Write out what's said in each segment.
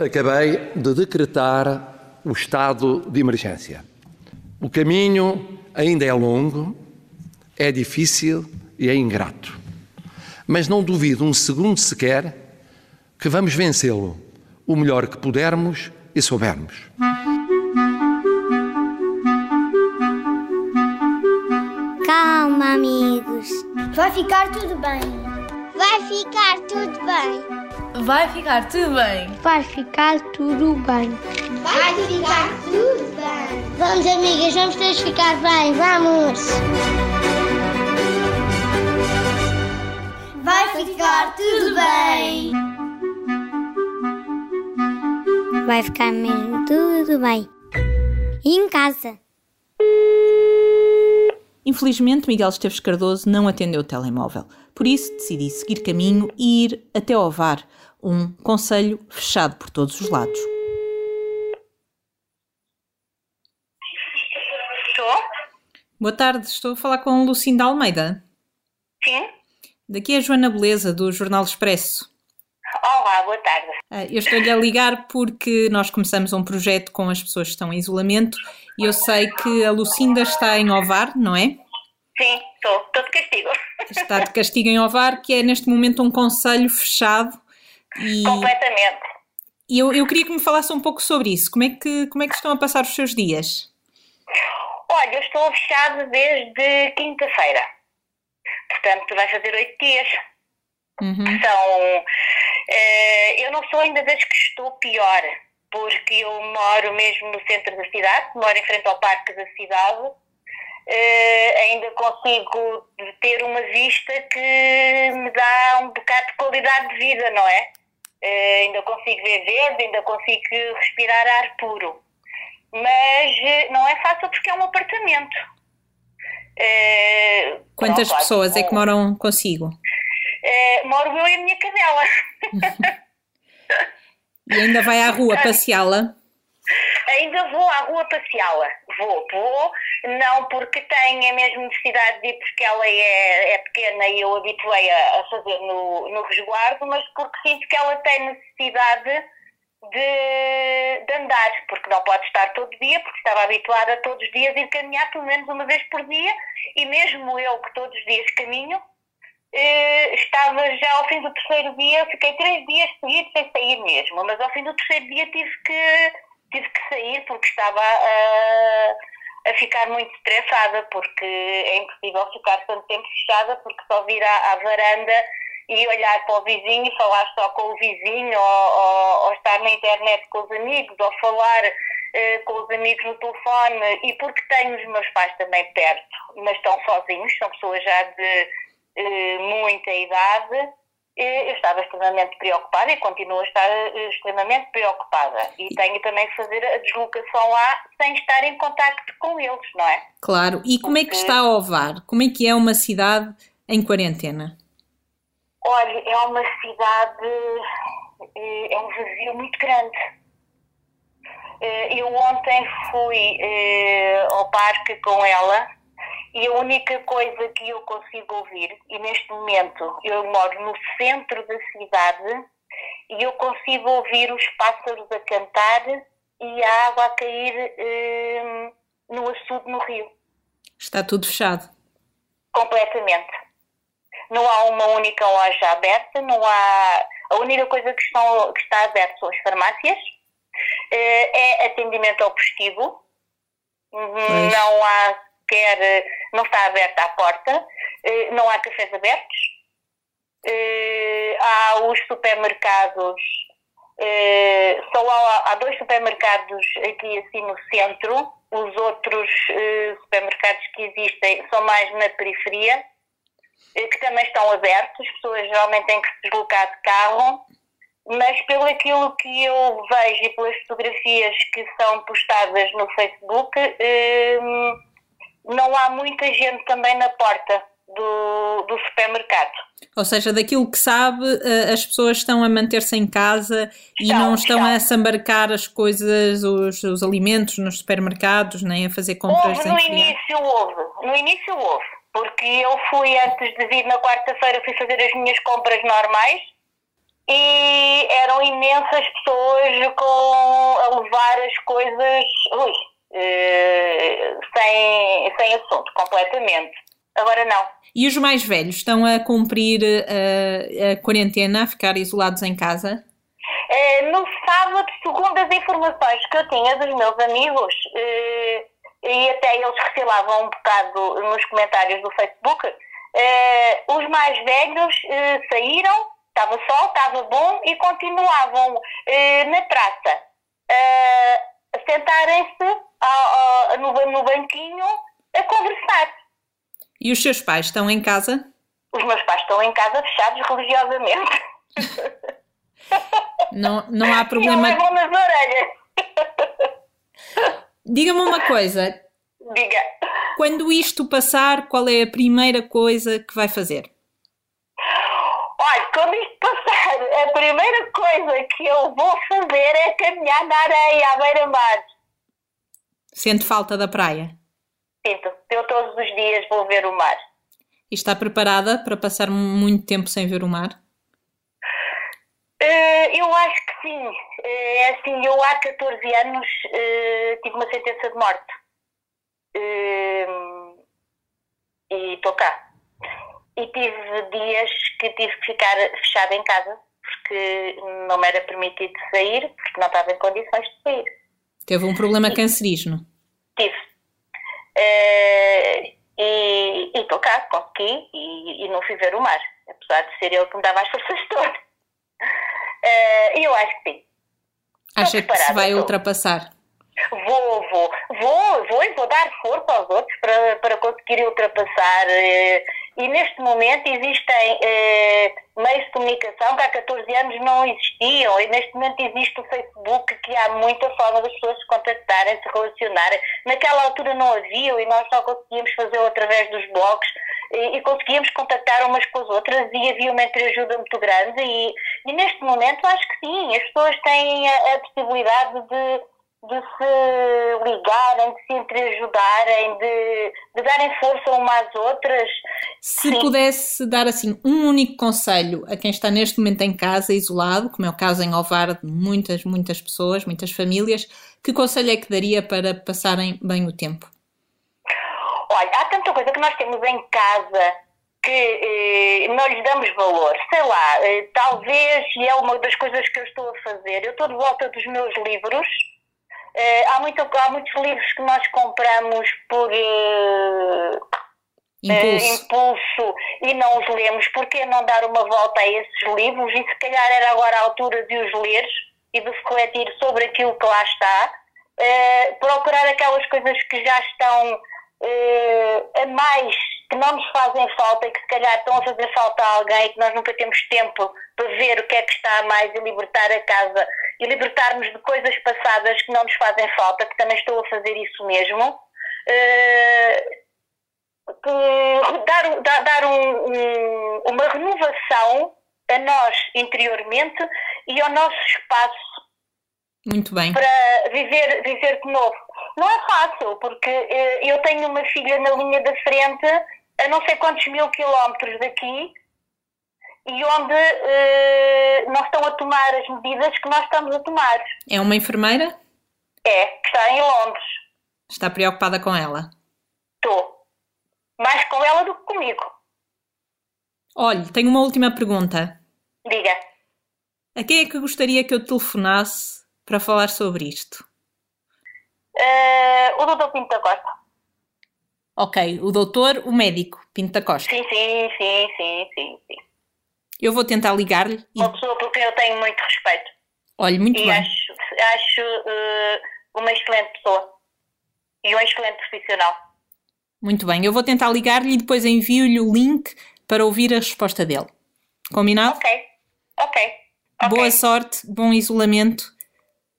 Acabei de decretar o estado de emergência. O caminho ainda é longo, é difícil e é ingrato. Mas não duvido um segundo sequer que vamos vencê-lo o melhor que pudermos e soubermos. Calma, amigos. Vai ficar tudo bem. Vai ficar tudo bem. Vai ficar tudo bem. Vai ficar tudo bem. Vai ficar tudo bem. Vamos, amigas, vamos todos ficar bem. Vamos. Vai ficar tudo bem. Vai ficar mesmo tudo bem. E em casa. Infelizmente, Miguel Esteves Cardoso não atendeu o telemóvel. Por isso, decidi seguir caminho e ir até ao VAR, um conselho fechado por todos os lados. Estou? Boa tarde, estou a falar com Lucinda Almeida. Sim? Daqui é a Joana Beleza, do Jornal Expresso. Olá, boa tarde. Ah, Eu estou-lhe a ligar porque nós começamos um projeto com as pessoas que estão em isolamento e eu sei que a Lucinda está em Ovar, não é? Sim, estou. Estou de castigo. Está de castigo em Ovar, que é neste momento um conselho fechado. E, Completamente. e eu, eu queria que me falasse um pouco sobre isso. Como é, que, como é que estão a passar os seus dias? Olha, eu estou fechado desde quinta-feira. Portanto, vai fazer oito dias. Uhum. São. eh, eu não sou ainda das que estou pior, porque eu moro mesmo no centro da cidade, moro em frente ao parque da cidade. Eh, ainda consigo ter uma vista que me dá um bocado de qualidade de vida, não é? Eh, ainda consigo ver verde, ainda consigo respirar ar puro. Mas eh, não é fácil porque é um apartamento. Quantas pessoas é que moram consigo? moro eu e a minha cadela. E ainda vai à rua passeá-la? Ainda vou à rua passeá-la. Vou, vou, não porque tenha mesmo necessidade de ir porque ela é, é pequena e eu habituei a, a fazer no, no resguardo, mas porque sinto que ela tem necessidade de, de andar, porque não pode estar todo dia, porque estava habituada a todos os dias ir caminhar pelo menos uma vez por dia, e mesmo eu que todos os dias caminho, eh, estava já ao fim do terceiro dia, fiquei três dias seguidos sem sair mesmo, mas ao fim do terceiro dia tive que, tive que sair porque estava a, a ficar muito estressada, porque é impossível ficar tanto tempo fechada, porque só vir à, à varanda e olhar para o vizinho e falar só com o vizinho, ou, ou- ou estar na internet com os amigos, ou falar eh, com os amigos no telefone, e porque tenho os meus pais também perto, mas estão sozinhos, são pessoas já de eh, muita idade, eu estava extremamente preocupada e continuo a estar eh, extremamente preocupada. E tenho também que fazer a deslocação lá sem estar em contacto com eles, não é? Claro. E como é que está a Ovar? Como é que é uma cidade em quarentena? Olha, é uma cidade, eh, é um vazio muito grande. Eh, Eu ontem fui ao parque com ela e a única coisa que eu consigo ouvir, e neste momento eu moro no centro da cidade, e eu consigo ouvir os pássaros a cantar e a água a cair eh, no açude no rio Está tudo fechado. completamente. Não há uma única loja aberta, não há. A única coisa que, estão, que está aberta são as farmácias, eh, é atendimento ao postigo, Uhum, não há sequer. não está aberta a porta, eh, não há cafés abertos, eh, há os supermercados. eh, só há, há dois supermercados aqui assim no centro, os outros eh, supermercados que existem são mais na periferia, eh, que também estão abertos, as pessoas geralmente têm que se deslocar de carro, mas pelo aquilo que eu vejo e pelas fotografias que são postadas no Facebook, não há muita gente também na porta do, do supermercado. Ou seja, daquilo que sabe, eh, as pessoas estão a manter-se em casa e Estão, não estão a estão. sambarcar as coisas, os, os alimentos nos supermercados, nem a fazer compras Houve no início, houve. No início houve. Porque eu fui, antes de vir na quarta-feira, fui fazer as minhas compras normais e eram imensas pessoas com, a levar as coisas ui, sem, sem assunto, completamente. Agora não. E os mais velhos estão a cumprir uh, a quarentena, a ficar isolados em casa? Eh, no sábado, segundo as informações que eu tinha dos meus amigos, eh, e até eles refilavam um bocado nos comentários do Facebook, eh, os mais velhos eh, saíram, estava sol, estava bom e continuavam eh, na praça eh, a sentarem-se no, no banquinho a conversar. E os seus pais estão em casa? Os meus pais estão em casa fechados religiosamente. Não, não há E eu problema. nas orelhas. Diga-me uma coisa: Diga. quando isto passar, qual é a primeira coisa que vai fazer? Olha, quando isto passar, a primeira coisa que eu vou fazer é caminhar na areia à beira-mar. Sente falta da praia? Sinto, eu todos os dias vou ver o mar. E está preparada para passar muito tempo sem ver o mar? Eh, eu acho que sim. Eh, É assim, eu há 14 anos eh, tive uma sentença de morte. E estou cá. E tive dias que tive que ficar fechada em casa, porque não me era permitido sair, porque não estava em condições de sair. Teve um problema cancerígeno. Tive. Eh, e estou cá, consegui e, e não fui ver o mar, apesar de ser ele que me dava as forças todas. Eh, E eu acho que sim. Acha que se vai estou. ultrapassar? Vou, vou, vou, vou e vou dar força aos outros para, para conseguir ultrapassar. eh, E neste momento existem eh, meios de comunicação que há 14 anos não existiam. E neste momento existe o Facebook, que há muita forma das pessoas se contactarem, se relacionarem. Naquela altura não havia e nós só conseguíamos fazê-lo através dos blogs e, e conseguíamos contactar umas com as outras e havia uma entreajuda muito grande. E, e neste momento acho que sim, as pessoas têm a, a possibilidade de de se ligarem, de se entreajudarem, de, de darem força umas às outras. Se pudesse dar assim um único conselho a quem está neste momento em casa, isolado, como é o caso em Ovar de muitas, muitas pessoas, muitas famílias, que conselho é que daria para passarem bem o tempo? Olha, há tanta coisa que nós temos em casa que eh, não lhes damos valor. Sei lá, eh, talvez, e é uma das coisas que eu estou a fazer, eu estou de volta dos meus livros. Eh, há, muito, há muitos livros que nós compramos por eh, Impulso. impulso e não os lemos, porque não dar uma volta a esses livros? E se calhar era agora a altura de os ler e de refletir sobre aquilo que lá está, eh, procurar aquelas coisas que já estão eh, a mais, que não nos fazem falta e que se calhar estão a fazer falta a alguém e que nós nunca temos tempo para ver o que é que está a mais e libertar a casa e libertar-nos de coisas passadas que não nos fazem falta, que também estou a fazer isso mesmo. Eh, que dar, dar, dar um- um- uma renovação a nós interiormente e ao nosso espaço Muito bem. para viver, viver de novo. Não é fácil, porque eh, eu tenho uma filha na linha da frente a não sei quantos mil quilómetros daqui e onde eh, não estão a tomar as medidas que nós estamos a tomar. É uma enfermeira? É, que está em Londres. Está preocupada com ela? Estou. Mais com ela do que comigo. Olhe, tenho uma última pergunta. Diga. A quem é que gostaria que eu telefonasse para falar sobre isto? Eh, o doutor Pinto da Costa. Ok, o doutor, o médico, Pinto da Costa. Sim, sim, sim, sim, sim, sim. Eu vou tentar ligar-lhe e, Uma pessoa por quem eu tenho muito respeito. olhe, muito E bem. acho, acho eh, uma excelente pessoa. E um excelente profissional. Muito bem, eu vou tentar ligar-lhe e depois envio-lhe o link para ouvir a resposta dele. Combinado? Ok, ok. ok. Boa sorte, bom isolamento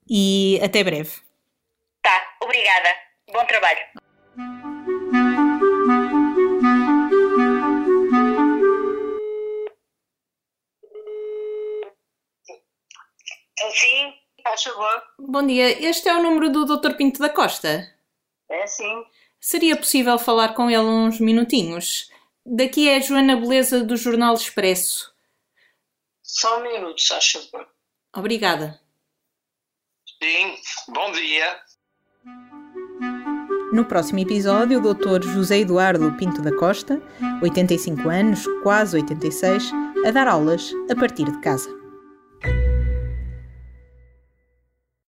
e até breve. Tá, obrigada. Bom trabalho. Sim, faz favor. Bom dia, este é o número do Dr. Pinto da Costa. É sim. Seria possível falar com ele uns minutinhos? Daqui é a Joana Beleza do Jornal Expresso. Só um minuto, favor. Obrigada. Sim, bom dia. No próximo episódio, o Dr. José Eduardo Pinto da Costa, 85 anos, quase 86, a dar aulas a partir de casa.